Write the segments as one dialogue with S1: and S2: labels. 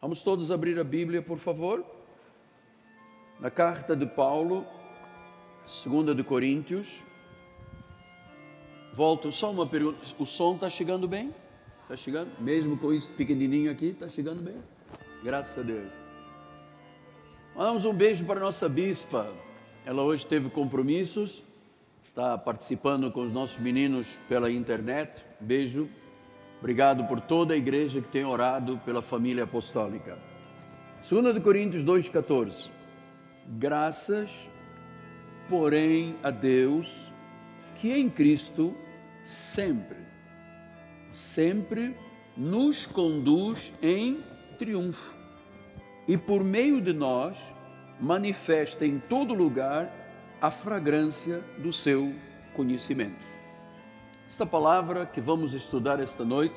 S1: Vamos todos abrir a Bíblia, por favor. Na carta de Paulo, segunda de Coríntios. Volto, só uma pergunta. O som está chegando bem? Está chegando? Mesmo com isso pequenininho aqui, está chegando bem? Graças a Deus. Mandamos um beijo para a nossa bispa. Ela hoje teve compromissos, está participando com os nossos meninos pela internet. Beijo. Obrigado por toda a igreja que tem orado pela família apostólica. 2 de Coríntios 2,14. Graças, porém, a Deus que em Cristo sempre, sempre nos conduz em triunfo e por meio de nós manifesta em todo lugar a fragrância do seu conhecimento. Esta palavra que vamos estudar esta noite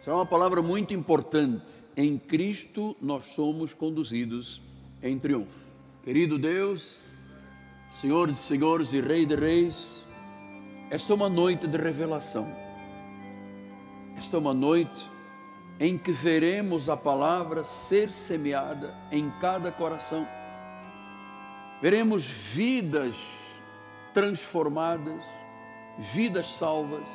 S1: será uma palavra muito importante. Em Cristo nós somos conduzidos em triunfo. Querido Deus, Senhor de senhores e Rei de reis, esta é uma noite de revelação. Esta é uma noite em que veremos a palavra ser semeada em cada coração. Veremos vidas transformadas, vidas salvas.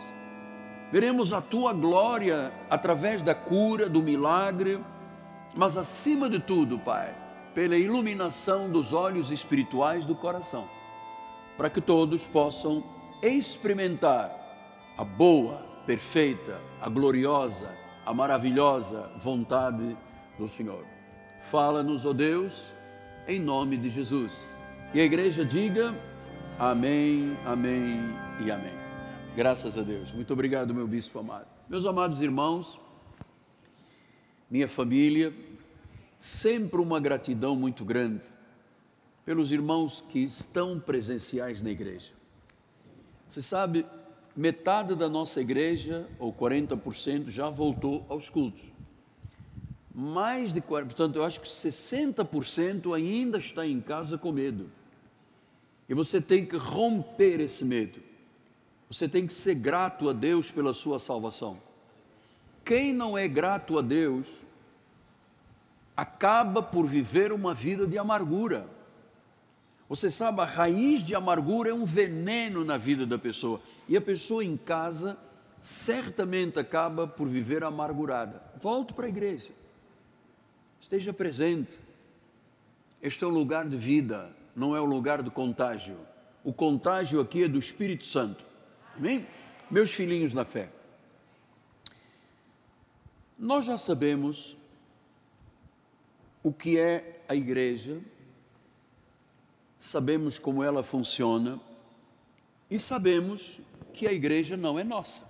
S1: Veremos a tua glória através da cura, do milagre, mas acima de tudo, Pai, pela iluminação dos olhos espirituais do coração, para que todos possam experimentar a boa, perfeita, a gloriosa, a maravilhosa vontade do Senhor. Fala-nos, ó oh Deus, em nome de Jesus. E a igreja diga: Amém, amém e amém. Graças a Deus. Muito obrigado, meu bispo amado. Meus amados irmãos, minha família, sempre uma gratidão muito grande pelos irmãos que estão presenciais na igreja. Você sabe, metade da nossa igreja, ou 40%, já voltou aos cultos. Mais de 40%, portanto, eu acho que 60% ainda está em casa com medo. E você tem que romper esse medo. Você tem que ser grato a Deus pela sua salvação. Quem não é grato a Deus acaba por viver uma vida de amargura. Você sabe, a raiz de amargura é um veneno na vida da pessoa. E a pessoa em casa certamente acaba por viver amargurada. Volte para a igreja. Esteja presente. Este é um lugar de vida não é o lugar do contágio. O contágio aqui é do Espírito Santo. Amém? Meus filhinhos na fé. Nós já sabemos o que é a igreja, sabemos como ela funciona e sabemos que a igreja não é nossa.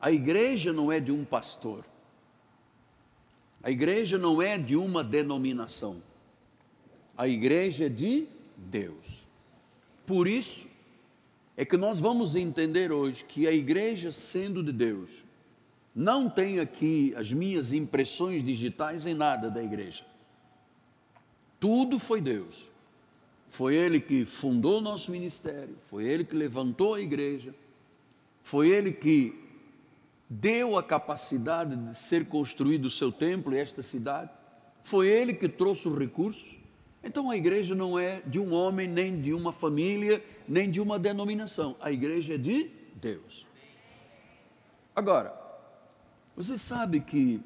S1: A igreja não é de um pastor. A igreja não é de uma denominação a igreja de Deus. Por isso é que nós vamos entender hoje que a igreja, sendo de Deus, não tem aqui as minhas impressões digitais em nada da igreja. Tudo foi Deus. Foi Ele que fundou o nosso ministério, foi Ele que levantou a igreja, foi Ele que deu a capacidade de ser construído o seu templo e esta cidade, foi Ele que trouxe os recursos, então a igreja não é de um homem, nem de uma família, nem de uma denominação. A igreja é de Deus. Agora, você sabe que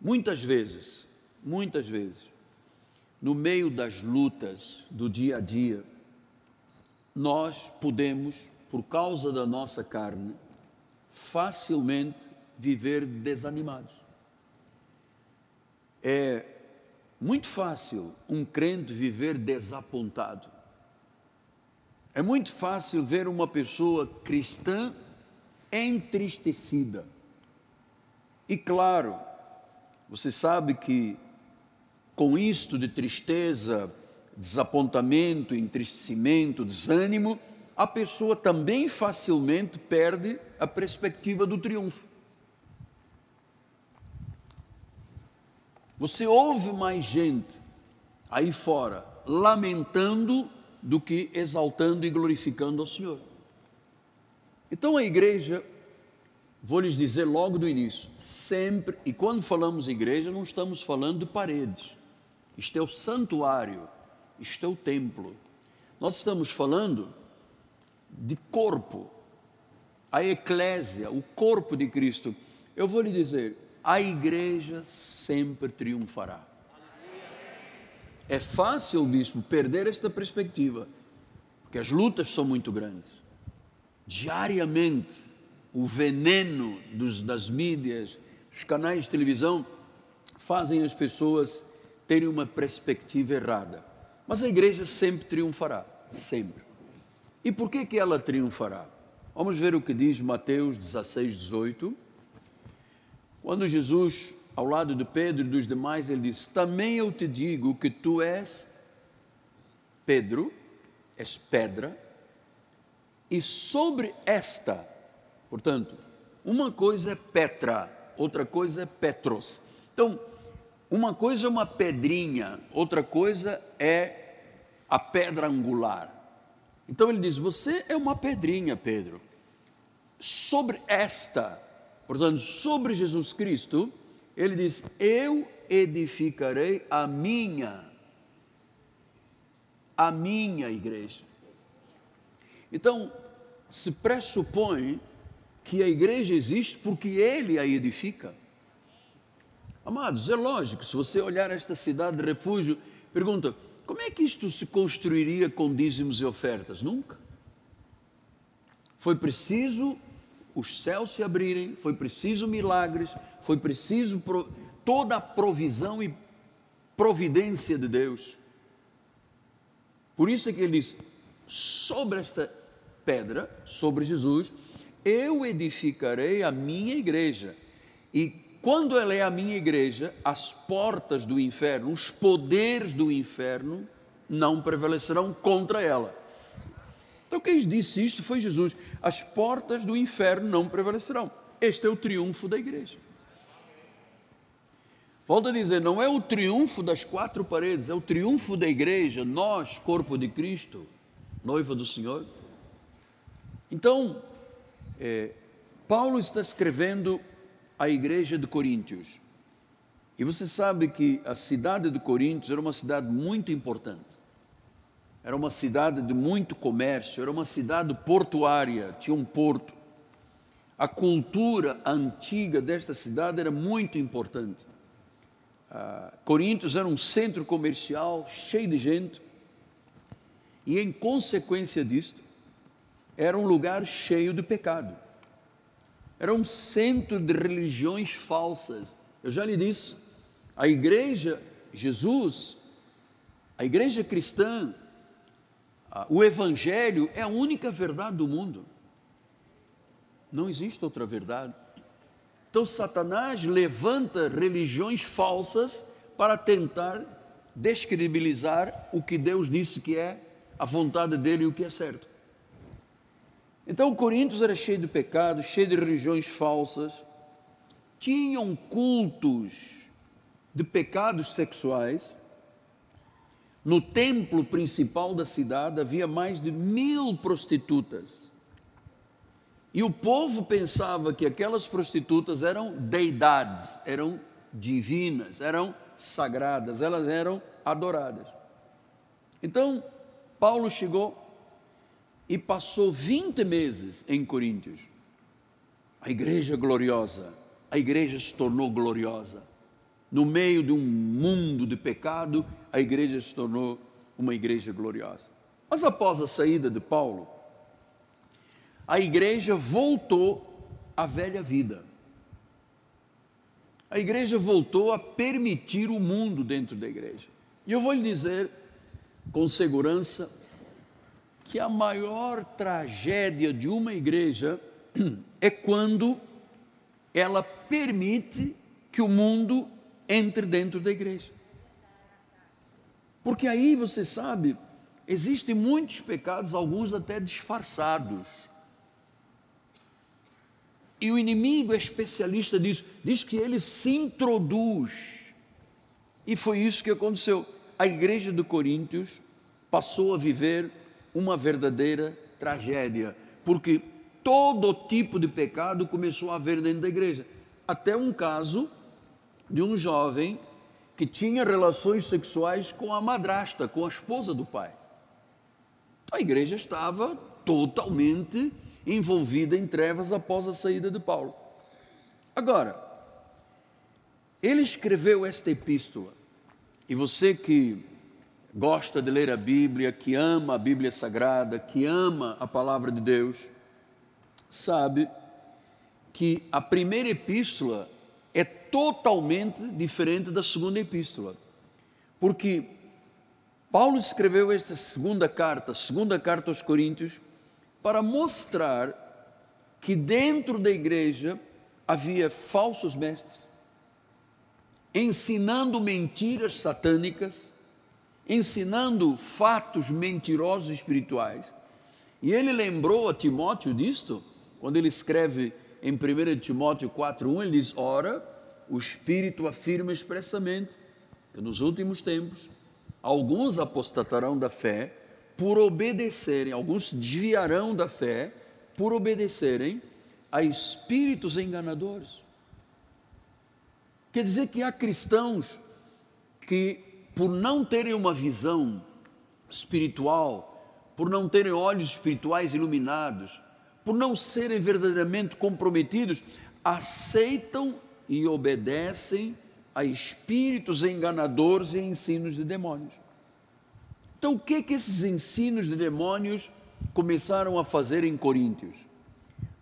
S1: muitas vezes, muitas vezes, no meio das lutas do dia a dia, nós podemos, por causa da nossa carne, facilmente viver desanimados. É muito fácil um crente viver desapontado. É muito fácil ver uma pessoa cristã entristecida. E claro, você sabe que com isto de tristeza, desapontamento, entristecimento, desânimo, a pessoa também facilmente perde a perspectiva do triunfo. Você ouve mais gente aí fora lamentando do que exaltando e glorificando ao Senhor. Então a igreja vou lhes dizer logo do início: sempre, e quando falamos igreja, não estamos falando de paredes. Isto é o santuário, isto é o templo. Nós estamos falando de corpo, a eclésia, o corpo de Cristo. Eu vou lhe dizer: a igreja sempre triunfará. É fácil, bispo, perder esta perspectiva, porque as lutas são muito grandes. Diariamente, o veneno dos, das mídias, dos canais de televisão, fazem as pessoas terem uma perspectiva errada. Mas a igreja sempre triunfará, sempre. E por que, que ela triunfará? Vamos ver o que diz Mateus 16, 18. Quando Jesus, ao lado de Pedro e dos demais, ele diz: Também eu te digo que tu és Pedro, és pedra, e sobre esta Portanto, uma coisa é Petra, outra coisa é Petros. Então, uma coisa é uma pedrinha, outra coisa é a pedra angular. Então ele diz: Você é uma pedrinha, Pedro. Sobre esta, portanto, sobre Jesus Cristo, ele diz: Eu edificarei a minha, a minha igreja. Então, se pressupõe que a igreja existe porque ele a edifica. Amados, é lógico, se você olhar esta cidade de refúgio, pergunta: como é que isto se construiria com dízimos e ofertas? Nunca. Foi preciso os céus se abrirem, foi preciso milagres, foi preciso toda a provisão e providência de Deus. Por isso é que ele diz: sobre esta pedra, sobre Jesus, eu edificarei a minha igreja. E quando ela é a minha igreja, as portas do inferno, os poderes do inferno, não prevalecerão contra ela. Então, quem disse isto foi Jesus. As portas do inferno não prevalecerão. Este é o triunfo da igreja. Volto a dizer, não é o triunfo das quatro paredes, é o triunfo da igreja, nós, corpo de Cristo, noiva do Senhor. Então, é, Paulo está escrevendo à igreja de Coríntios. E você sabe que a cidade de Coríntios era uma cidade muito importante. Era uma cidade de muito comércio, era uma cidade portuária, tinha um porto. A cultura antiga desta cidade era muito importante. Ah, Coríntios era um centro comercial cheio de gente, e em consequência disto, era um lugar cheio de pecado. Era um centro de religiões falsas. Eu já lhe disse, a igreja, Jesus, a igreja cristã, o evangelho é a única verdade do mundo. Não existe outra verdade. Então Satanás levanta religiões falsas para tentar descredibilizar o que Deus disse que é a vontade dele e o que é certo. Então, Coríntios era cheio de pecados, cheio de religiões falsas, tinham cultos de pecados sexuais. No templo principal da cidade havia mais de mil prostitutas. E o povo pensava que aquelas prostitutas eram deidades, eram divinas, eram sagradas, elas eram adoradas. Então, Paulo chegou e passou 20 meses em Coríntios. A igreja gloriosa, a igreja se tornou gloriosa. No meio de um mundo de pecado, a igreja se tornou uma igreja gloriosa. Mas após a saída de Paulo, a igreja voltou à velha vida. A igreja voltou a permitir o mundo dentro da igreja. E eu vou lhe dizer com segurança que a maior tragédia de uma igreja é quando ela permite que o mundo entre dentro da igreja. Porque aí você sabe, existem muitos pecados, alguns até disfarçados. E o inimigo é especialista nisso, diz que ele se introduz. E foi isso que aconteceu. A igreja de Coríntios passou a viver uma verdadeira tragédia, porque todo tipo de pecado começou a haver dentro da igreja. Até um caso de um jovem que tinha relações sexuais com a madrasta, com a esposa do pai. A igreja estava totalmente envolvida em trevas após a saída de Paulo. Agora, ele escreveu esta epístola, e você que gosta de ler a Bíblia, que ama a Bíblia Sagrada, que ama a palavra de Deus, sabe que a primeira epístola é totalmente diferente da segunda epístola. Porque Paulo escreveu esta segunda carta, segunda carta aos Coríntios, para mostrar que dentro da igreja havia falsos mestres, ensinando mentiras satânicas, ensinando fatos mentirosos espirituais. E ele lembrou a Timóteo disto, quando ele escreve em 1 Timóteo 4,1, ele diz: Ora, o Espírito afirma expressamente que nos últimos tempos alguns apostatarão da fé por obedecerem, alguns desviarão da fé por obedecerem a espíritos enganadores. Quer dizer que há cristãos que, por não terem uma visão espiritual, por não terem olhos espirituais iluminados, por não serem verdadeiramente comprometidos, aceitam e obedecem a espíritos enganadores e ensinos de demônios. Então, o que que esses ensinos de demônios começaram a fazer em Coríntios?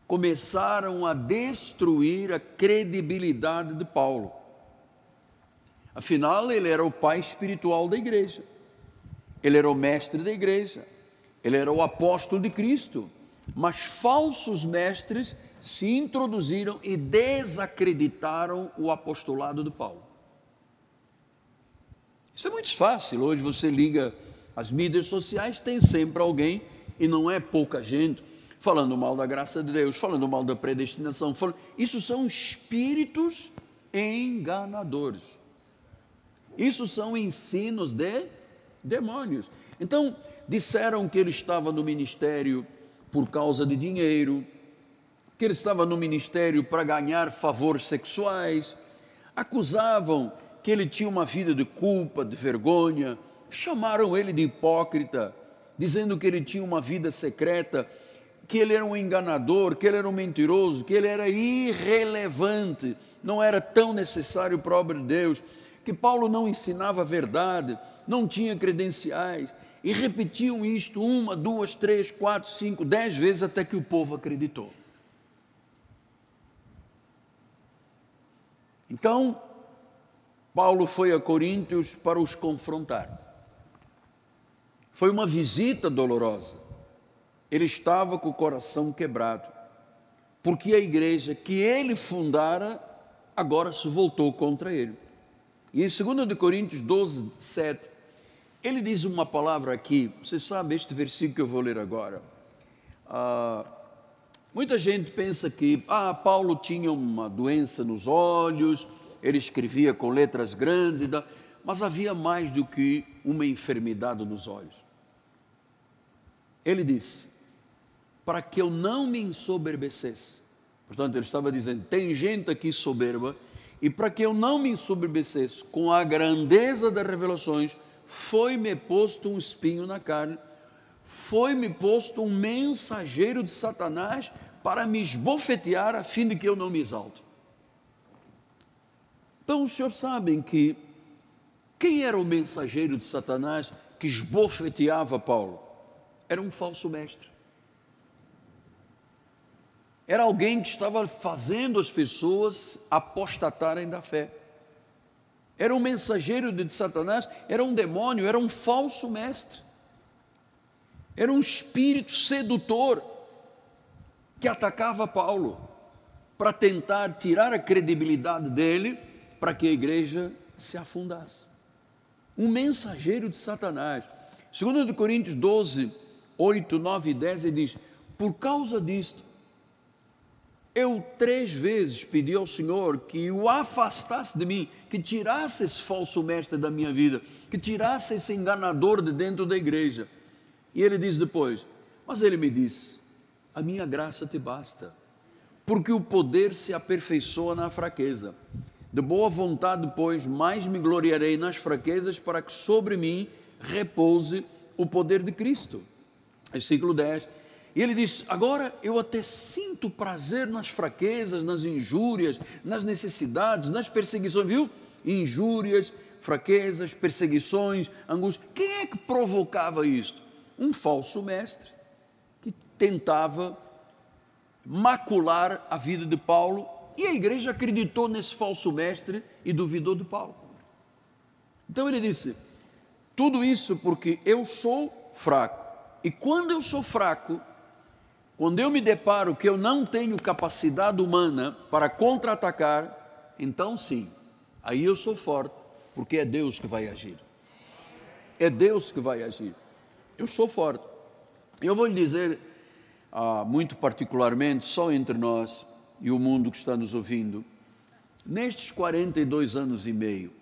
S1: Começaram a destruir a credibilidade de Paulo. Afinal, ele era o pai espiritual da igreja. Ele era o mestre da igreja. Ele era o apóstolo de Cristo mas falsos mestres se introduziram e desacreditaram o apostolado de Paulo. Isso é muito fácil. Hoje você liga as mídias sociais, tem sempre alguém, e não é pouca gente, falando mal da graça de Deus, falando mal da predestinação. Falando... Isso são espíritos enganadores. Isso são ensinos de demônios. Então, disseram que ele estava no ministério por causa de dinheiro, que ele estava no ministério para ganhar favores sexuais, acusavam que ele tinha uma vida de culpa, de vergonha, chamaram ele de hipócrita, dizendo que ele tinha uma vida secreta, que ele era um enganador, que ele era um mentiroso, que ele era irrelevante, não era tão necessário para a obra de Deus, que Paulo não ensinava a verdade, não tinha credenciais, e repetiam isto uma, duas, três, quatro, cinco, dez vezes até que o povo acreditou. Então, Paulo foi a Coríntios para os confrontar. Foi uma visita dolorosa. Ele estava com o coração quebrado, porque a igreja que ele fundara agora se voltou contra ele. E em 2 Coríntios 12, 7, ele diz uma palavra aqui, você sabe este versículo que eu vou ler agora. Ah, muita gente pensa que ah, Paulo tinha uma doença nos olhos, ele escrevia com letras grandes, mas havia mais do que uma enfermidade nos olhos. Ele disse: para que eu não me ensoberbecesse. Portanto, ele estava dizendo: tem gente aqui soberba, e para que eu não me ensoberbecesse com a grandeza das revelações, foi-me posto um espinho na carne, foi-me posto um mensageiro de Satanás para me esbofetear a fim de que eu não me exalte. Então os senhores sabem que quem era o mensageiro de Satanás que esbofeteava Paulo? Era um falso mestre. Era alguém que estava fazendo as pessoas apostatarem da fé era um mensageiro de Satanás, era um demônio, era um falso mestre, era um espírito sedutor que atacava Paulo para tentar tirar a credibilidade dele para que a igreja se afundasse. Um mensageiro de Satanás. Segundo Coríntios 12, 8, 9 e 10, ele diz: Por causa disto, eu três vezes pedi ao Senhor que o afastasse de mim, que tirasse esse falso mestre da minha vida, que tirasse esse enganador de dentro da igreja. E ele diz depois: Mas ele me disse: a minha graça te basta, porque o poder se aperfeiçoa na fraqueza. De boa vontade, pois, mais me gloriarei nas fraquezas, para que sobre mim repouse o poder de Cristo. Versículo 10. E ele diz: Agora eu até sinto prazer nas fraquezas, nas injúrias, nas necessidades, nas perseguições, viu? Injúrias, fraquezas, perseguições, angústias. Quem é que provocava isto? Um falso mestre que tentava macular a vida de Paulo e a igreja acreditou nesse falso mestre e duvidou de Paulo. Então ele disse: Tudo isso porque eu sou fraco. E quando eu sou fraco, quando eu me deparo que eu não tenho capacidade humana para contra-atacar, então sim, aí eu sou forte, porque é Deus que vai agir. É Deus que vai agir. Eu sou forte. Eu vou lhe dizer, ah, muito particularmente, só entre nós e o mundo que está nos ouvindo, nestes 42 anos e meio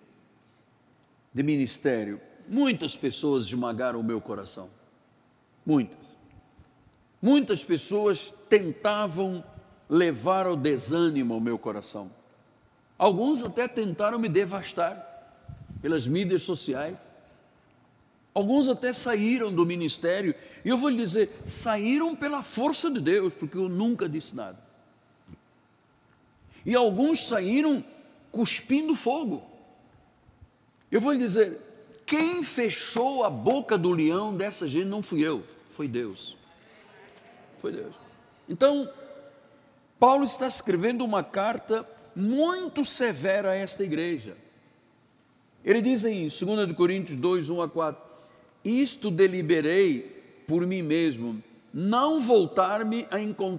S1: de ministério, muitas pessoas esmagaram o meu coração. Muitas. Muitas pessoas tentavam levar ao desânimo o meu coração. Alguns até tentaram me devastar pelas mídias sociais. Alguns até saíram do ministério. E eu vou lhe dizer, saíram pela força de Deus, porque eu nunca disse nada. E alguns saíram cuspindo fogo. Eu vou lhe dizer, quem fechou a boca do leão dessa gente não fui eu, foi Deus. Foi Deus. Então, Paulo está escrevendo uma carta muito severa a esta igreja. Ele diz em 2 Coríntios 2, 1 a 4: Isto deliberei por mim mesmo, não voltar-me a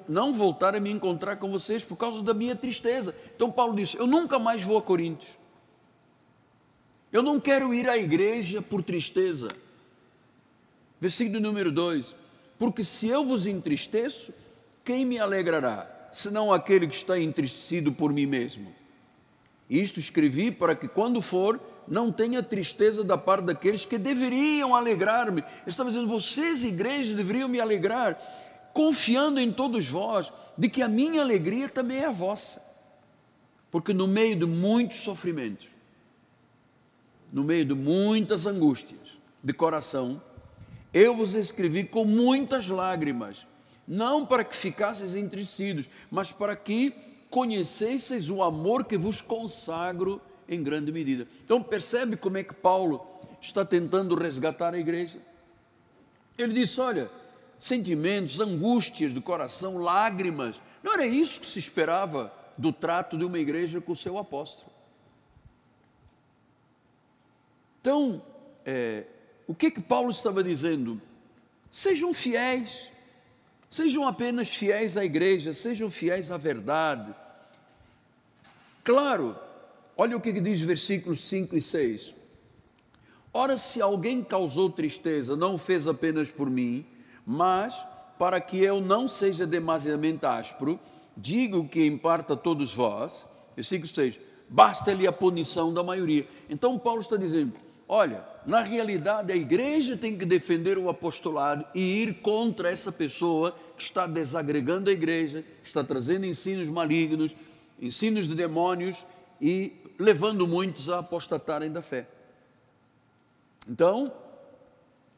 S1: não voltar a me encontrar com vocês por causa da minha tristeza. Então Paulo disse: Eu nunca mais vou a Coríntios. Eu não quero ir à igreja por tristeza. Versículo número 2: porque se eu vos entristeço, quem me alegrará, senão aquele que está entristecido por mim mesmo? Isto escrevi para que, quando for, não tenha tristeza da parte daqueles que deveriam alegrar-me. Estava dizendo: vocês, igreja, deveriam me alegrar, confiando em todos vós, de que a minha alegria também é a vossa. Porque no meio de muitos sofrimentos, no meio de muitas angústias de coração, eu vos escrevi com muitas lágrimas, não para que ficasseis entristecidos, mas para que conhecesseis o amor que vos consagro em grande medida. Então percebe como é que Paulo está tentando resgatar a igreja? Ele disse: olha, sentimentos, angústias do coração, lágrimas, não era isso que se esperava do trato de uma igreja com o seu apóstolo. Então, é, o que que Paulo estava dizendo? Sejam fiéis, sejam apenas fiéis à igreja, sejam fiéis à verdade. Claro, olha o que diz versículos 5 e 6. Ora, se alguém causou tristeza, não fez apenas por mim, mas para que eu não seja demasiadamente áspero, digo que imparta a todos vós, versículo 6, basta-lhe a punição da maioria. Então Paulo está dizendo, olha, na realidade, a igreja tem que defender o apostolado e ir contra essa pessoa que está desagregando a igreja, está trazendo ensinos malignos, ensinos de demônios e levando muitos a apostatarem da fé. Então,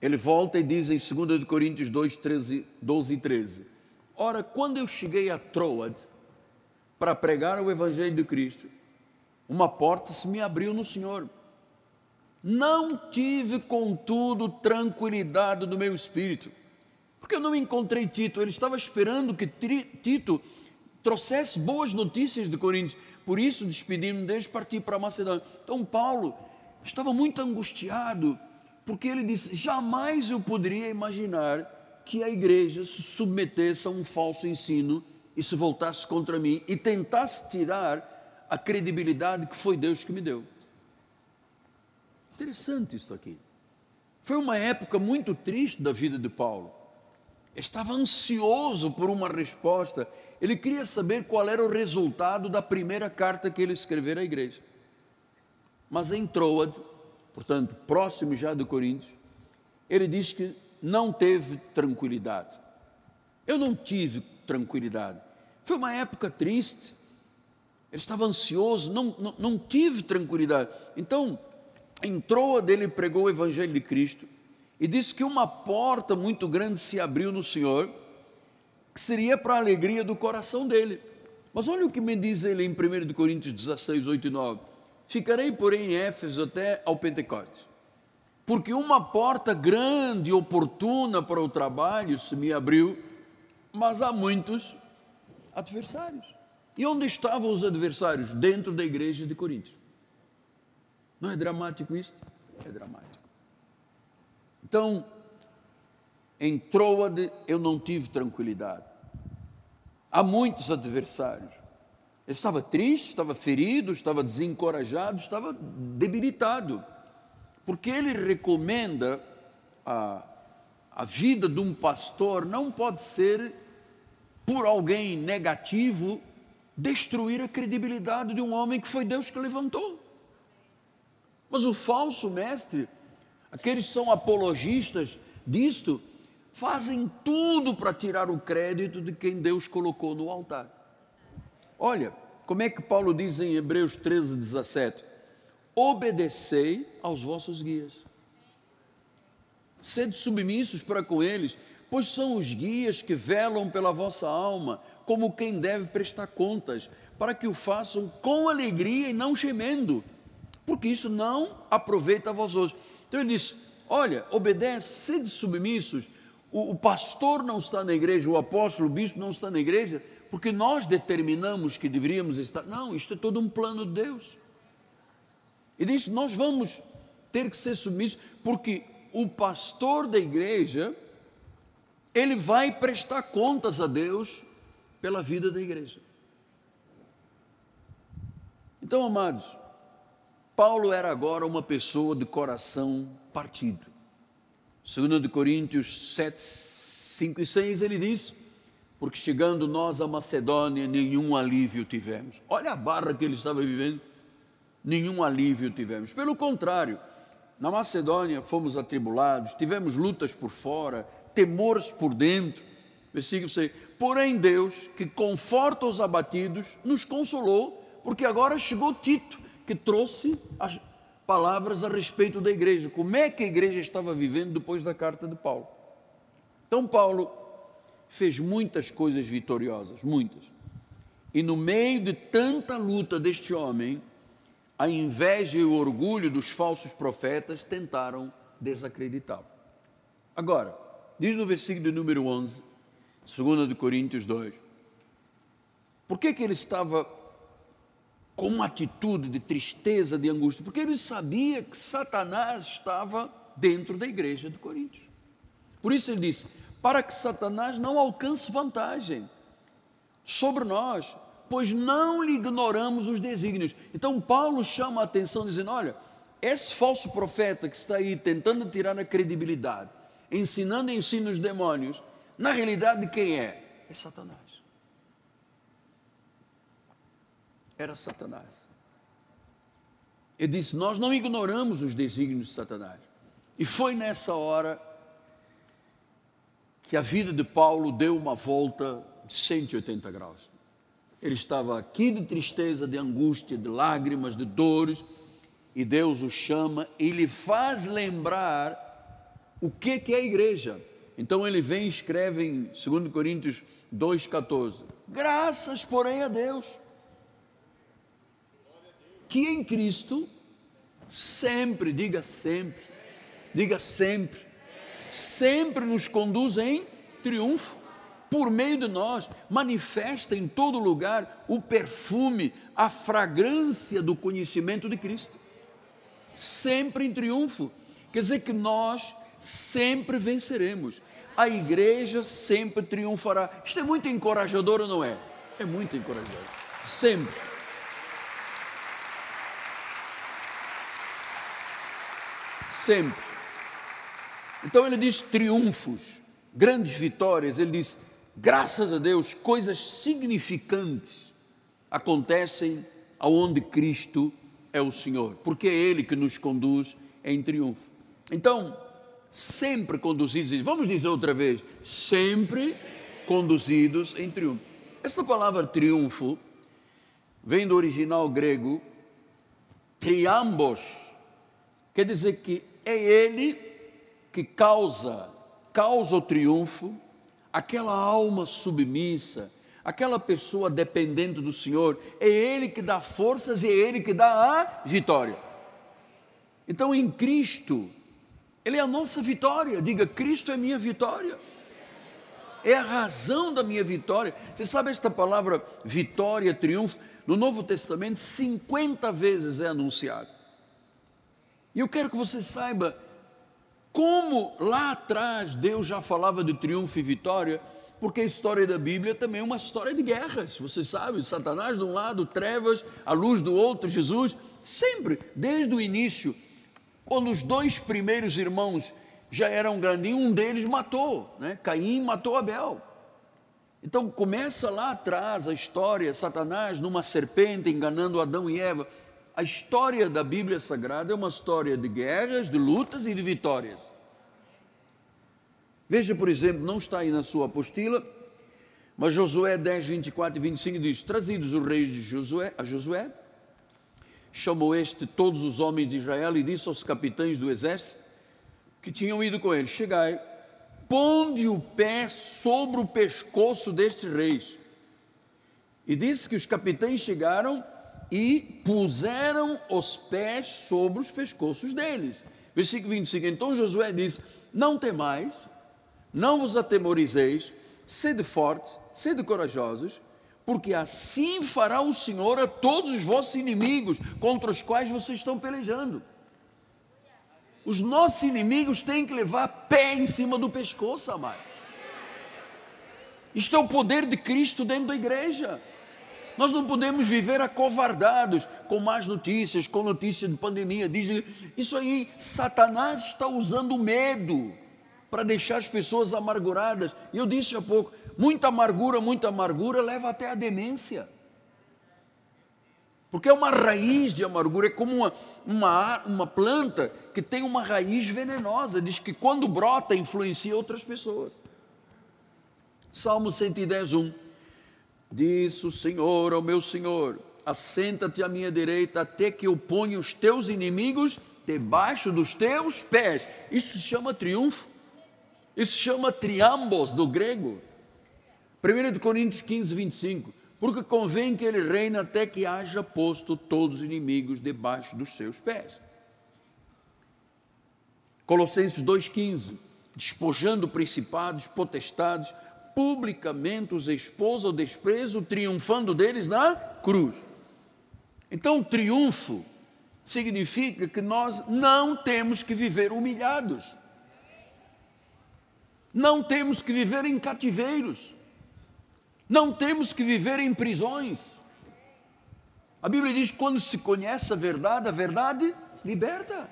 S1: ele volta e diz em 2 Coríntios 2, 13, 12 e 13: Ora, quando eu cheguei a Troad para pregar o Evangelho de Cristo, uma porta se me abriu no Senhor não tive, contudo, tranquilidade do meu espírito, porque eu não encontrei Tito. Ele estava esperando que Tito trouxesse boas notícias de Coríntios. Por isso, despedimos deles e parti para Macedônia. Então, Paulo estava muito angustiado, porque ele disse: jamais eu poderia imaginar que a igreja se submetesse a um falso ensino e se voltasse contra mim e tentasse tirar a credibilidade que foi Deus que me deu. Interessante isso aqui. Foi uma época muito triste da vida de Paulo. Estava ansioso por uma resposta. Ele queria saber qual era o resultado da primeira carta que ele escreveu à igreja. Mas em Troad, portanto, próximo já de Coríntios, ele diz que não teve tranquilidade. Eu não tive tranquilidade. Foi uma época triste. Ele estava ansioso, não, não, não tive tranquilidade. Então, entrou dele e pregou o Evangelho de Cristo e disse que uma porta muito grande se abriu no Senhor, que seria para a alegria do coração dele. Mas olha o que me diz ele em 1 Coríntios 16, 8 e 9. Ficarei, porém, em Éfeso até ao Pentecostes, porque uma porta grande e oportuna para o trabalho se me abriu, mas há muitos adversários. E onde estavam os adversários? Dentro da igreja de Coríntios. Não é dramático isso? É dramático. Então, em Troade eu não tive tranquilidade. Há muitos adversários. Ele estava triste, estava ferido, estava desencorajado, estava debilitado. Porque ele recomenda a, a vida de um pastor não pode ser por alguém negativo destruir a credibilidade de um homem que foi Deus que levantou. Mas o falso mestre aqueles que são apologistas disto, fazem tudo para tirar o crédito de quem Deus colocou no altar. Olha, como é que Paulo diz em Hebreus 13, 17? Obedecei aos vossos guias. Sede submissos para com eles, pois são os guias que velam pela vossa alma, como quem deve prestar contas, para que o façam com alegria e não gemendo, porque isso não aproveita a vós outros. Então ele diz: olha, obedece, sede submissos. O, o pastor não está na igreja, o apóstolo, o bispo não está na igreja, porque nós determinamos que deveríamos estar. Não, isto é todo um plano de Deus. E diz: nós vamos ter que ser submissos, porque o pastor da igreja, ele vai prestar contas a Deus pela vida da igreja. Então, amados, Paulo era agora uma pessoa de coração partido. Segundo de Coríntios 7, 5 e 6, ele diz, porque chegando nós a Macedônia, nenhum alívio tivemos. Olha a barra que ele estava vivendo, nenhum alívio tivemos. Pelo contrário, na Macedônia fomos atribulados, tivemos lutas por fora, temores por dentro. Versículo 6. Porém, Deus, que conforta os abatidos, nos consolou, porque agora chegou Tito que trouxe as palavras a respeito da igreja. Como é que a igreja estava vivendo depois da carta de Paulo? Então, Paulo fez muitas coisas vitoriosas, muitas. E no meio de tanta luta deste homem, a inveja e o orgulho dos falsos profetas tentaram desacreditá-lo. Agora, diz no versículo número 11, 2 de Coríntios 2, por que, que ele estava com uma atitude de tristeza, de angústia, porque ele sabia que Satanás estava dentro da igreja de Coríntios. Por isso ele disse: para que Satanás não alcance vantagem sobre nós, pois não lhe ignoramos os desígnios. Então Paulo chama a atenção dizendo: olha, esse falso profeta que está aí tentando tirar a credibilidade, ensinando ensinos demônios, na realidade quem é? É Satanás. Era Satanás. Ele disse: Nós não ignoramos os desígnios de Satanás. E foi nessa hora que a vida de Paulo deu uma volta de 180 graus. Ele estava aqui de tristeza, de angústia, de lágrimas, de dores, e Deus o chama e lhe faz lembrar o que, que é a igreja. Então ele vem e escreve em 2 Coríntios 2,14: Graças, porém, a Deus que em Cristo sempre, diga sempre, diga sempre, sempre nos conduz em triunfo, por meio de nós, manifesta em todo lugar o perfume, a fragrância do conhecimento de Cristo. Sempre em triunfo. Quer dizer que nós sempre venceremos. A igreja sempre triunfará. Isto é muito encorajador ou não é? É muito encorajador. Sempre. Sempre. Então ele diz triunfos, grandes vitórias, ele diz, graças a Deus, coisas significantes acontecem aonde Cristo é o Senhor, porque é Ele que nos conduz em triunfo. Então, sempre conduzidos, vamos dizer outra vez, sempre conduzidos em triunfo. Esta palavra triunfo vem do original grego triambos, quer dizer que é ele que causa, causa o triunfo, aquela alma submissa, aquela pessoa dependente do Senhor, é ele que dá forças e é ele que dá a vitória. Então em Cristo, ele é a nossa vitória. Diga, Cristo é minha vitória é a razão da minha vitória. Você sabe esta palavra vitória, triunfo? No Novo Testamento, 50 vezes é anunciado. E eu quero que você saiba como lá atrás Deus já falava de triunfo e vitória, porque a história da Bíblia também é uma história de guerras. Você sabe, Satanás de um lado, trevas, a luz do outro, Jesus, sempre, desde o início, quando os dois primeiros irmãos já era um grandinho, um deles matou, né? Caim matou Abel. Então começa lá atrás a história, Satanás numa serpente enganando Adão e Eva. A história da Bíblia Sagrada é uma história de guerras, de lutas e de vitórias. Veja, por exemplo, não está aí na sua apostila, mas Josué 10, 24 e 25 diz: Trazidos os reis de Josué, a Josué, chamou este todos os homens de Israel e disse aos capitães do exército: que tinham ido com ele: Chegai, ponde o pé sobre o pescoço destes reis. E disse que os capitães chegaram e puseram os pés sobre os pescoços deles. Versículo 25: Então Josué disse: Não temais, não vos atemorizeis, sede fortes, sede corajosos, porque assim fará o Senhor a todos os vossos inimigos contra os quais vocês estão pelejando. Os nossos inimigos têm que levar pé em cima do pescoço, amado. Isto é o poder de Cristo dentro da igreja. Nós não podemos viver acovardados com más notícias, com notícias de pandemia. Diz isso aí, Satanás está usando medo para deixar as pessoas amarguradas. E eu disse há pouco: muita amargura, muita amargura leva até a demência. Porque é uma raiz de amargura, é como uma, uma, uma planta que tem uma raiz venenosa, diz que quando brota influencia outras pessoas. Salmo 110, 1. Disse o Senhor ao meu Senhor: Assenta-te à minha direita, até que eu ponha os teus inimigos debaixo dos teus pés. Isso se chama triunfo. Isso se chama triambos do grego. 1 Coríntios 15, 25 porque convém que ele reine até que haja posto todos os inimigos debaixo dos seus pés. Colossenses 2,15, despojando principados, potestades, publicamente os expôs ao desprezo, triunfando deles na cruz. Então, triunfo significa que nós não temos que viver humilhados, não temos que viver em cativeiros, não temos que viver em prisões. A Bíblia diz: quando se conhece a verdade, a verdade liberta.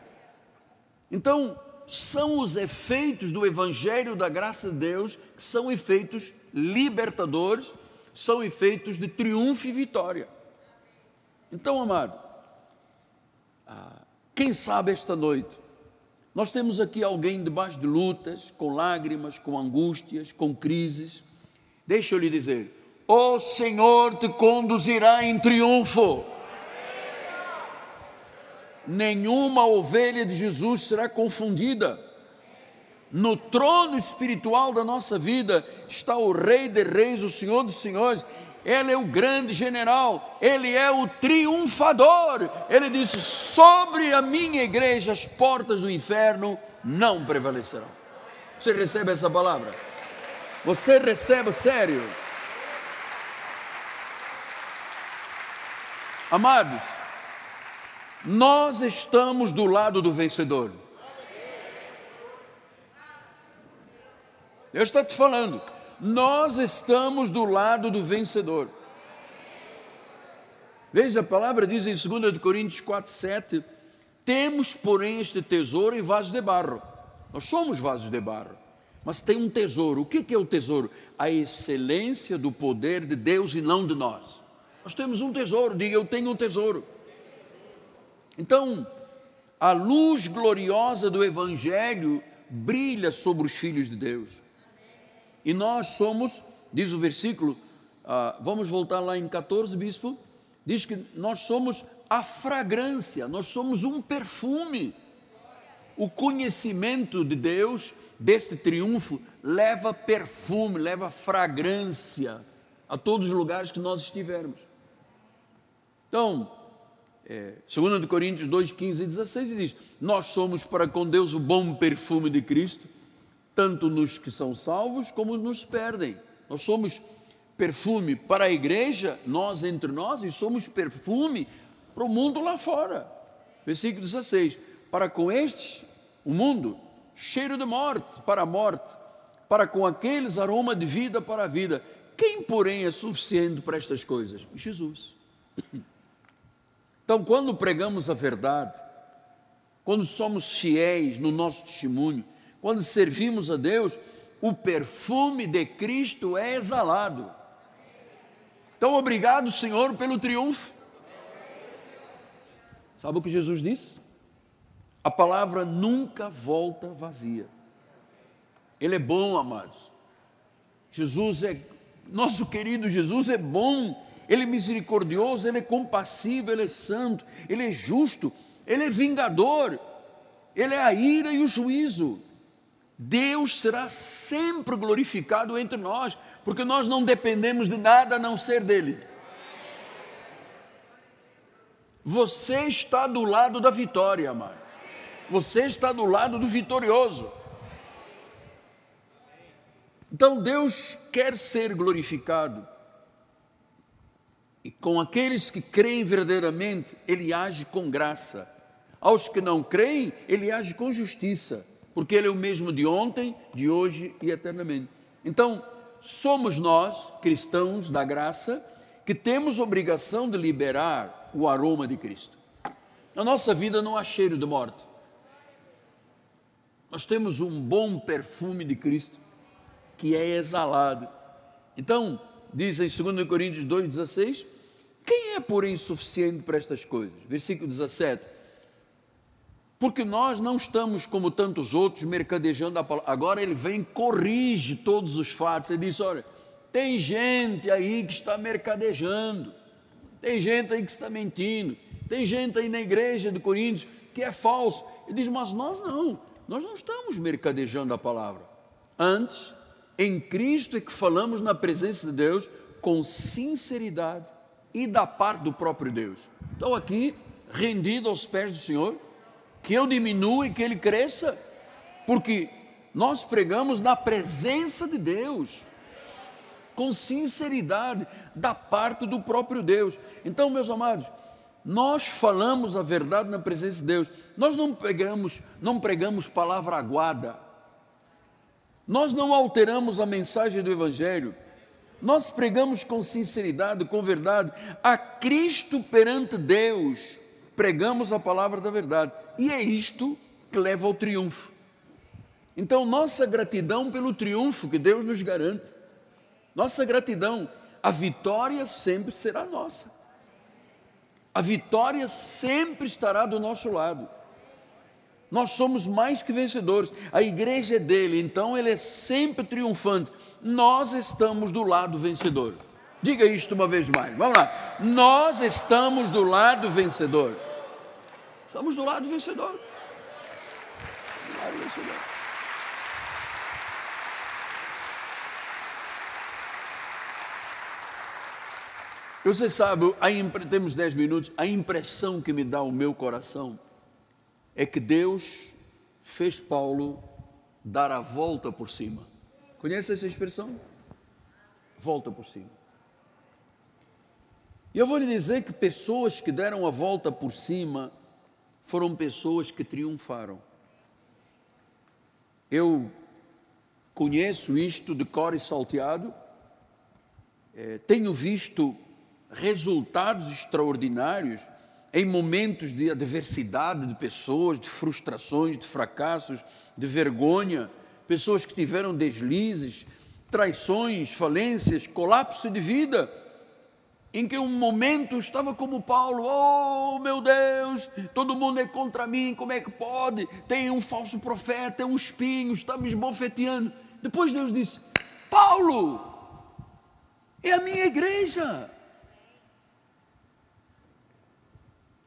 S1: Então, são os efeitos do Evangelho da graça de Deus que são efeitos libertadores, são efeitos de triunfo e vitória. Então, amado, ah, quem sabe esta noite, nós temos aqui alguém debaixo de lutas, com lágrimas, com angústias, com crises, Deixa eu lhe dizer: o Senhor te conduzirá em triunfo. Nenhuma ovelha de Jesus será confundida. No trono espiritual da nossa vida está o Rei de Reis, o Senhor dos Senhores. Ele é o grande general, ele é o triunfador. Ele disse: Sobre a minha igreja as portas do inferno não prevalecerão. Você recebe essa palavra? Você recebe sério. Amados, nós estamos do lado do vencedor. Eu estou te falando, nós estamos do lado do vencedor. Veja, a palavra diz em 2 Coríntios 4, 7: Temos, porém, este tesouro em vasos de barro. Nós somos vasos de barro mas tem um tesouro. O que é o tesouro? A excelência do poder de Deus e não de nós. Nós temos um tesouro, diga eu tenho um tesouro. Então, a luz gloriosa do Evangelho brilha sobre os filhos de Deus. E nós somos diz o versículo, ah, vamos voltar lá em 14, bispo, diz que nós somos a fragrância, nós somos um perfume. O conhecimento de Deus, deste triunfo, leva perfume, leva fragrância a todos os lugares que nós estivermos. Então, é, 2 Coríntios 2, 15 e 16 diz: Nós somos para com Deus o bom perfume de Cristo, tanto nos que são salvos como nos perdem. Nós somos perfume para a igreja, nós entre nós, e somos perfume para o mundo lá fora. Versículo 16: Para com estes, o mundo, cheiro de morte para a morte, para com aqueles, aroma de vida para a vida. Quem, porém, é suficiente para estas coisas? Jesus. Então, quando pregamos a verdade, quando somos fiéis no nosso testemunho, quando servimos a Deus, o perfume de Cristo é exalado. Então, obrigado, Senhor, pelo triunfo. Sabe o que Jesus disse? A palavra nunca volta vazia. Ele é bom, amados. Jesus é, nosso querido Jesus é bom ele é misericordioso, Ele é compassivo, Ele é santo, Ele é justo, Ele é vingador, Ele é a ira e o juízo. Deus será sempre glorificado entre nós, porque nós não dependemos de nada a não ser dEle. Você está do lado da vitória, amado. Você está do lado do vitorioso. Então Deus quer ser glorificado e com aqueles que creem verdadeiramente, ele age com graça. Aos que não creem, ele age com justiça, porque ele é o mesmo de ontem, de hoje e eternamente. Então, somos nós, cristãos da graça, que temos obrigação de liberar o aroma de Cristo. Na nossa vida não há cheiro de morte. Nós temos um bom perfume de Cristo que é exalado. Então, diz em 2 Coríntios 2,16: Quem é, porém, suficiente para estas coisas? Versículo 17. Porque nós não estamos como tantos outros mercadejando a palavra. Agora ele vem, corrige todos os fatos. Ele diz: olha, tem gente aí que está mercadejando, tem gente aí que está mentindo, tem gente aí na igreja de Coríntios que é falso. Ele diz: mas nós não, nós não estamos mercadejando a palavra. Antes, em Cristo é que falamos na presença de Deus com sinceridade e da parte do próprio Deus. Estou aqui rendido aos pés do Senhor, que eu diminua e que Ele cresça, porque nós pregamos na presença de Deus, com sinceridade da parte do próprio Deus. Então, meus amados, nós falamos a verdade na presença de Deus. Nós não pregamos, não pregamos palavra aguada nós não alteramos a mensagem do Evangelho, nós pregamos com sinceridade, com verdade, a Cristo perante Deus, pregamos a palavra da verdade, e é isto que leva ao triunfo. Então, nossa gratidão pelo triunfo que Deus nos garante, nossa gratidão, a vitória sempre será nossa, a vitória sempre estará do nosso lado. Nós somos mais que vencedores. A igreja é dele, então ele é sempre triunfante. Nós estamos do lado vencedor. Diga isto uma vez mais. Vamos lá. Nós estamos do lado vencedor. Estamos do lado vencedor. Do lado vencedor. Você sabe, temos dez minutos, a impressão que me dá o meu coração é que Deus fez Paulo dar a volta por cima. Conhece essa expressão? Volta por cima. E eu vou lhe dizer que pessoas que deram a volta por cima foram pessoas que triunfaram. Eu conheço isto de cor e salteado, é, tenho visto resultados extraordinários em momentos de adversidade de pessoas, de frustrações, de fracassos, de vergonha, pessoas que tiveram deslizes, traições, falências, colapso de vida, em que um momento estava como Paulo, oh meu Deus, todo mundo é contra mim, como é que pode? Tem um falso profeta, é um espinho, está me esbofeteando. Depois Deus disse: Paulo, É a minha igreja.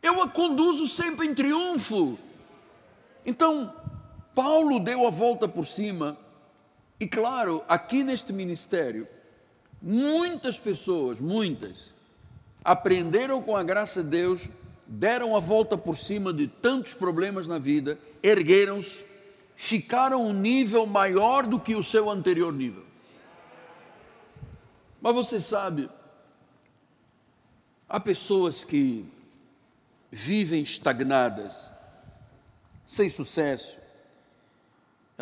S1: Eu a conduzo sempre em triunfo. Então, Paulo deu a volta por cima, e claro, aqui neste ministério, muitas pessoas, muitas, aprenderam com a graça de Deus, deram a volta por cima de tantos problemas na vida, ergueram-se, ficaram um nível maior do que o seu anterior nível. Mas você sabe, há pessoas que vivem estagnadas, sem sucesso.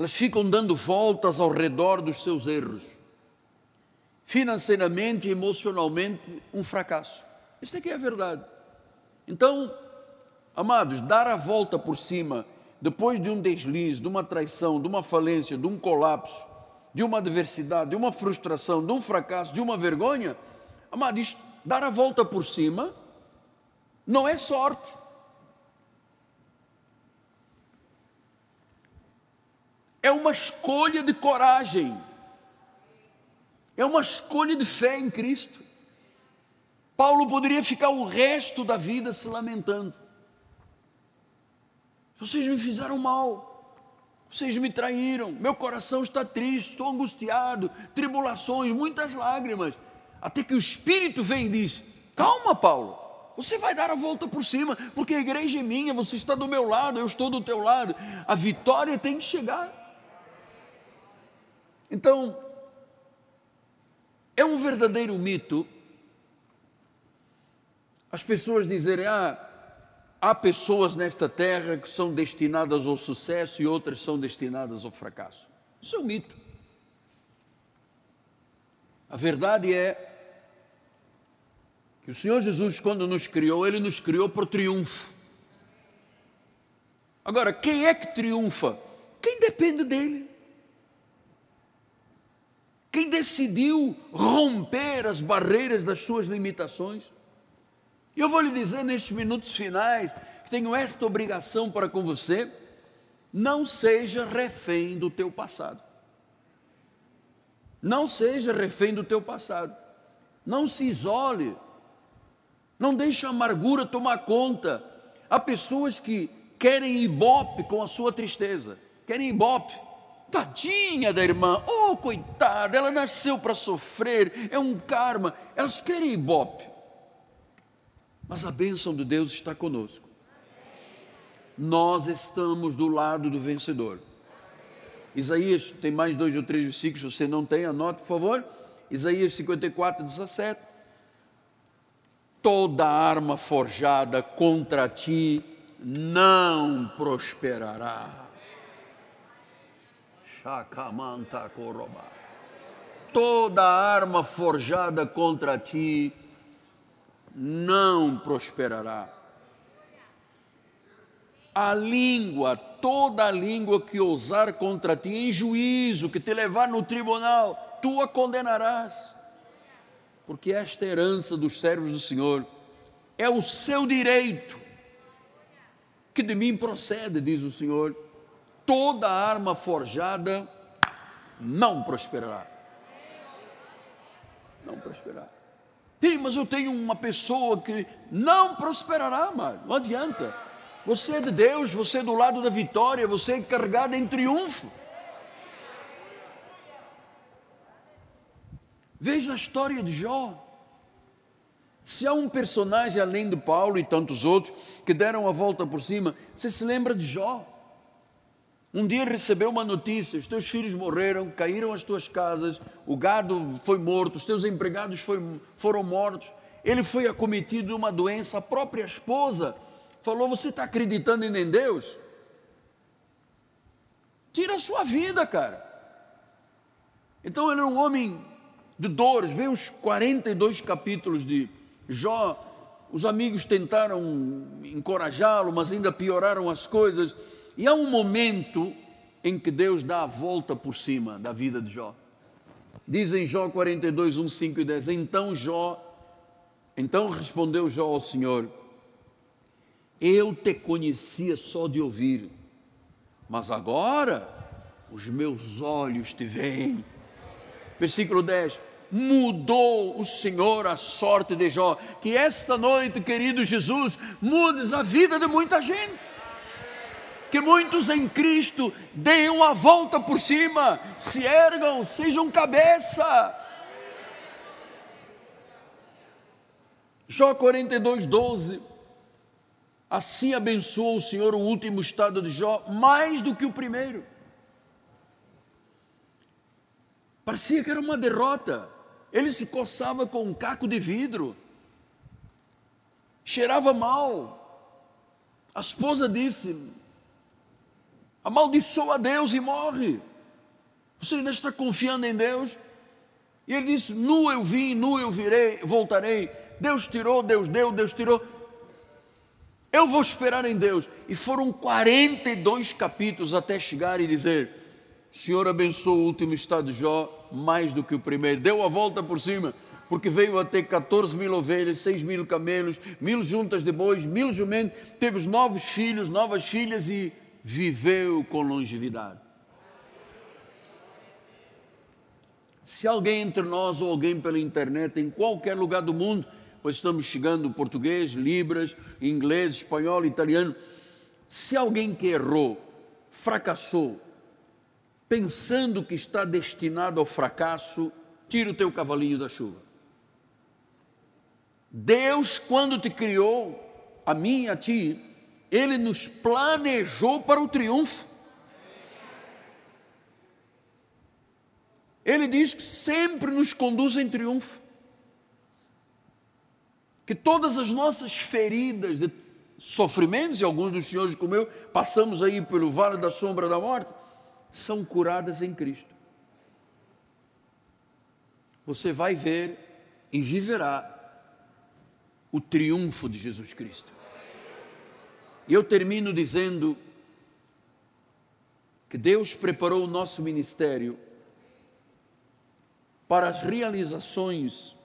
S1: Elas ficam dando voltas ao redor dos seus erros. Financeiramente e emocionalmente, um fracasso. Isto aqui é a verdade. Então, amados, dar a volta por cima, depois de um deslize, de uma traição, de uma falência, de um colapso, de uma adversidade, de uma frustração, de um fracasso, de uma vergonha, amados, dar a volta por cima não é sorte. É uma escolha de coragem. É uma escolha de fé em Cristo. Paulo poderia ficar o resto da vida se lamentando. Vocês me fizeram mal. Vocês me traíram. Meu coração está triste, estou angustiado, tribulações, muitas lágrimas. Até que o Espírito vem e diz: Calma, Paulo. Você vai dar a volta por cima, porque a igreja é minha, você está do meu lado, eu estou do teu lado. A vitória tem que chegar. Então, é um verdadeiro mito as pessoas dizerem: ah, há pessoas nesta terra que são destinadas ao sucesso e outras são destinadas ao fracasso. Isso é um mito. A verdade é que o Senhor Jesus, quando nos criou, Ele nos criou para o triunfo. Agora, quem é que triunfa? Quem depende dele. Quem decidiu romper as barreiras das suas limitações. Eu vou lhe dizer nestes minutos finais que tenho esta obrigação para com você: não seja refém do teu passado. Não seja refém do teu passado. Não se isole. Não deixe a amargura tomar conta. Há pessoas que querem ibope com a sua tristeza. Querem ibope. Tadinha da irmã, oh coitada, ela nasceu para sofrer, é um karma. Elas querem ibope. Mas a bênção de Deus está conosco. Nós estamos do lado do vencedor. Isaías, tem mais dois ou três versículos, você não tem, anote, por favor. Isaías 54, 17. Toda arma forjada contra ti não prosperará Toda arma forjada contra ti não prosperará. A língua, toda a língua que ousar contra ti em juízo, que te levar no tribunal, tu a condenarás. Porque esta herança dos servos do Senhor é o seu direito, que de mim procede, diz o Senhor toda arma forjada não prosperará. Não prosperará. Sim, mas eu tenho uma pessoa que não prosperará, mas não adianta. Você é de Deus, você é do lado da vitória, você é carregado em triunfo. Veja a história de Jó. Se há um personagem além do Paulo e tantos outros que deram a volta por cima, você se lembra de Jó? Um dia recebeu uma notícia: os teus filhos morreram, caíram as tuas casas, o gado foi morto, os teus empregados foi, foram mortos. Ele foi acometido de uma doença, a própria esposa falou: Você está acreditando em Deus? Tira a sua vida, cara. Então ele era um homem de dores. Veio os 42 capítulos de Jó. Os amigos tentaram encorajá-lo, mas ainda pioraram as coisas. E há um momento em que Deus dá a volta por cima da vida de Jó. Diz em Jó 42, 1, 5 e 10: Então Jó, então respondeu Jó ao Senhor: Eu te conhecia só de ouvir, mas agora os meus olhos te veem. Versículo 10: mudou o Senhor a sorte de Jó. Que esta noite, querido Jesus, mudes a vida de muita gente. Que muitos em Cristo deem uma volta por cima, se ergam, sejam cabeça. Jó 42, 12. Assim abençoou o Senhor o último estado de Jó mais do que o primeiro. Parecia que era uma derrota. Ele se coçava com um caco de vidro, cheirava mal. A esposa disse: amaldiçoa a Deus e morre. Você ainda está confiando em Deus? E ele disse: Nu eu vim, nu eu virei, voltarei. Deus tirou, Deus deu, Deus tirou. Eu vou esperar em Deus. E foram 42 capítulos até chegar e dizer: Senhor abençoou o último estado de Jó mais do que o primeiro. Deu a volta por cima, porque veio a ter 14 mil ovelhas, 6 mil camelos, mil juntas de bois, mil jumentos, teve os novos filhos, novas filhas e viveu com longevidade. Se alguém entre nós ou alguém pela internet, em qualquer lugar do mundo, pois estamos chegando português, libras, inglês, espanhol, italiano, se alguém que errou, fracassou, pensando que está destinado ao fracasso, tira o teu cavalinho da chuva. Deus, quando te criou, a mim e a ti, Ele nos planejou para o triunfo. Ele diz que sempre nos conduz em triunfo. Que todas as nossas feridas de sofrimentos, e alguns dos senhores como eu, passamos aí pelo vale da sombra da morte, são curadas em Cristo. Você vai ver e viverá o triunfo de Jesus Cristo. Eu termino dizendo que Deus preparou o nosso ministério para as realizações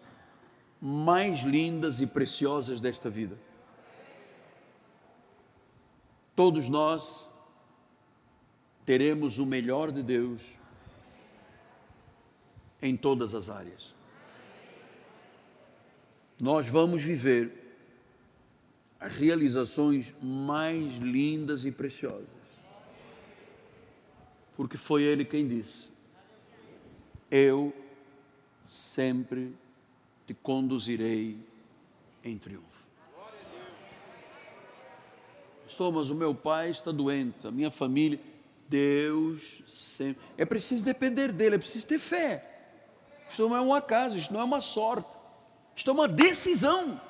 S1: mais lindas e preciosas desta vida. Todos nós teremos o melhor de Deus em todas as áreas. Nós vamos viver as realizações mais lindas e preciosas. Porque foi Ele quem disse: Eu sempre te conduzirei em triunfo. Estou, mas o meu pai está doente, a minha família Deus sempre. É preciso depender dele, é preciso ter fé. Isto não é um acaso, isto não é uma sorte. Isto é uma decisão.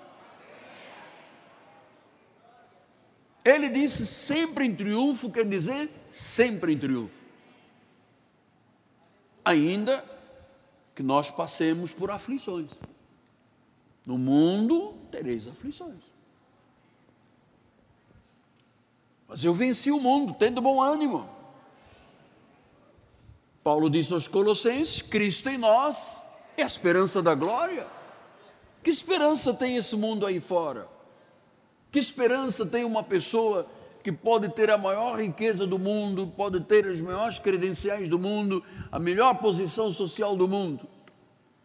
S1: Ele disse sempre em triunfo, quer dizer sempre em triunfo. Ainda que nós passemos por aflições. No mundo tereis aflições. Mas eu venci o mundo, tendo bom ânimo. Paulo disse aos Colossenses: Cristo em nós é a esperança da glória. Que esperança tem esse mundo aí fora? Que esperança tem uma pessoa que pode ter a maior riqueza do mundo, pode ter as maiores credenciais do mundo, a melhor posição social do mundo?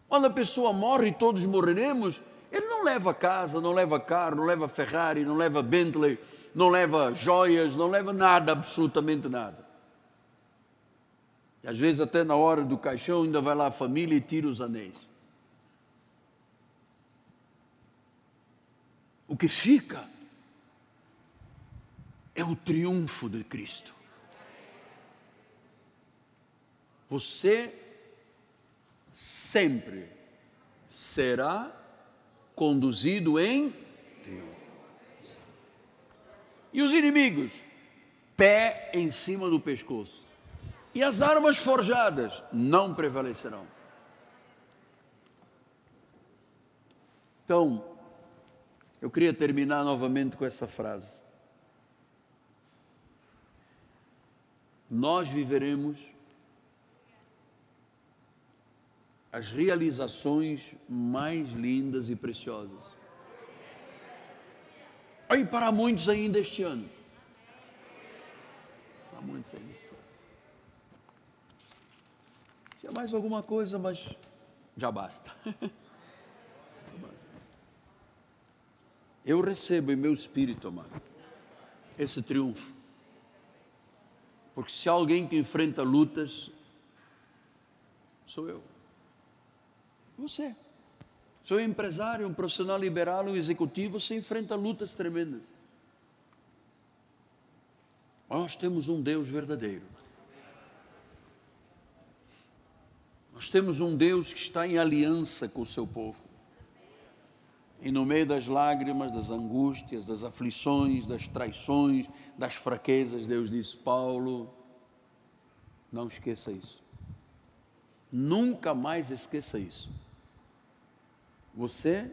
S1: Quando a pessoa morre e todos morreremos, ele não leva casa, não leva carro, não leva Ferrari, não leva Bentley, não leva joias, não leva nada, absolutamente nada. E às vezes até na hora do caixão ainda vai lá a família e tira os anéis. O que fica é o triunfo de Cristo. Você sempre será conduzido em triunfo. E os inimigos? Pé em cima do pescoço. E as armas forjadas não prevalecerão. Então, eu queria terminar novamente com essa frase. Nós viveremos as realizações mais lindas e preciosas. E para muitos ainda este ano. Para muitos ainda este ano. Tinha mais alguma coisa, mas já basta. Eu recebo em meu espírito, amado, esse triunfo. Porque se há alguém que enfrenta lutas, sou eu. Você. Sou um empresário, um profissional liberal, um executivo, você enfrenta lutas tremendas. Nós temos um Deus verdadeiro. Nós temos um Deus que está em aliança com o seu povo. E no meio das lágrimas, das angústias, das aflições, das traições, das fraquezas, Deus disse: Paulo, não esqueça isso. Nunca mais esqueça isso. Você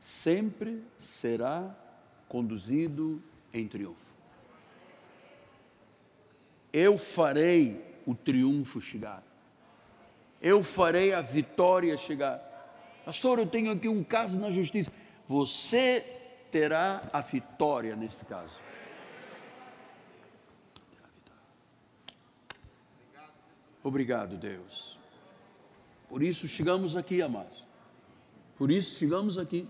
S1: sempre será conduzido em triunfo. Eu farei o triunfo chegar. Eu farei a vitória chegar. Pastor, eu tenho aqui um caso na justiça. Você terá a vitória neste caso. Obrigado, Deus. Por isso chegamos aqui, amados. Por isso chegamos aqui.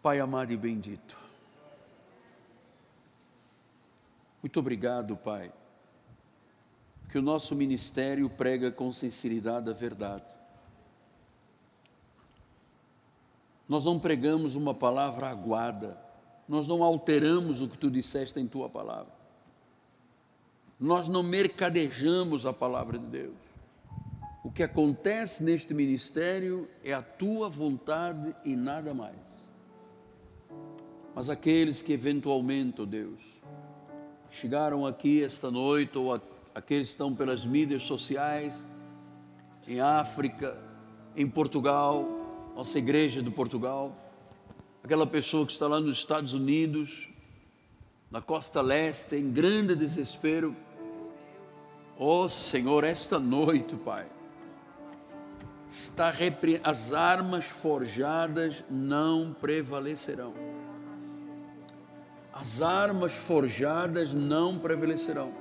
S1: Pai amado e bendito. Muito obrigado, Pai, que o nosso ministério prega com sinceridade a verdade. Nós não pregamos uma palavra aguada, nós não alteramos o que tu disseste em tua palavra. Nós não mercadejamos a palavra de Deus. O que acontece neste ministério é a tua vontade e nada mais. Mas aqueles que eventualmente, oh Deus, chegaram aqui esta noite, ou aqueles que estão pelas mídias sociais, em África, em Portugal, nossa igreja de Portugal, aquela pessoa que está lá nos Estados Unidos, na costa leste, em grande desespero. Oh Senhor, esta noite, Pai, está repre... as armas forjadas não prevalecerão as armas forjadas não prevalecerão.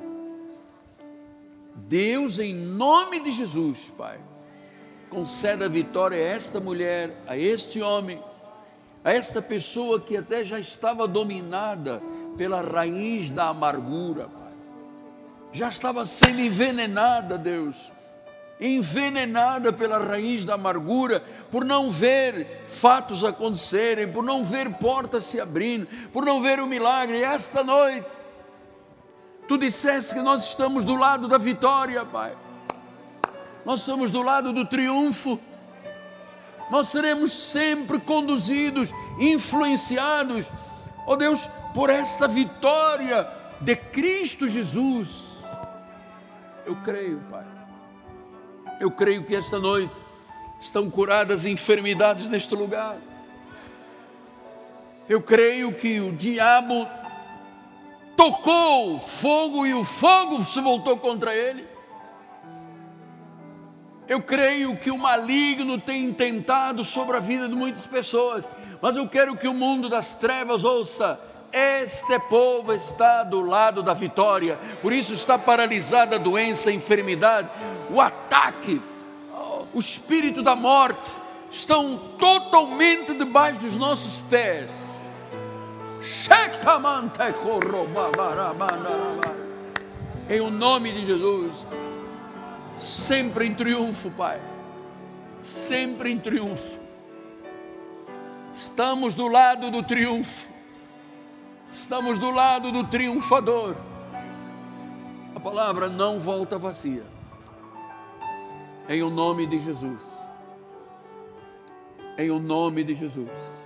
S1: Deus, em nome de Jesus, Pai, conceda a vitória a esta mulher, a este homem, a esta pessoa que até já estava dominada pela raiz da amargura, Pai. Já estava sendo envenenada, Deus, envenenada pela raiz da amargura, por não ver fatos acontecerem, por não ver portas se abrindo, por não ver o milagre. E esta noite, tu disseste que nós estamos do lado da vitória, Pai. Nós estamos do lado do triunfo. Nós seremos sempre conduzidos, influenciados, ó oh Deus, por esta vitória de Cristo Jesus. Eu creio, Pai. Eu creio que esta noite estão curadas enfermidades neste lugar. Eu creio que o diabo tocou fogo e o fogo se voltou contra ele. Eu creio que o maligno tem tentado sobre a vida de muitas pessoas, mas eu quero que o mundo das trevas ouça: este povo está do lado da vitória, por isso está paralisada a doença, a enfermidade, o ataque o espírito da morte estão totalmente debaixo dos nossos pés. Em o nome de Jesus, sempre em triunfo, Pai, sempre em triunfo. Estamos do lado do triunfo, estamos do lado do triunfador. A palavra não volta vazia em o nome de Jesus. Em o nome de Jesus.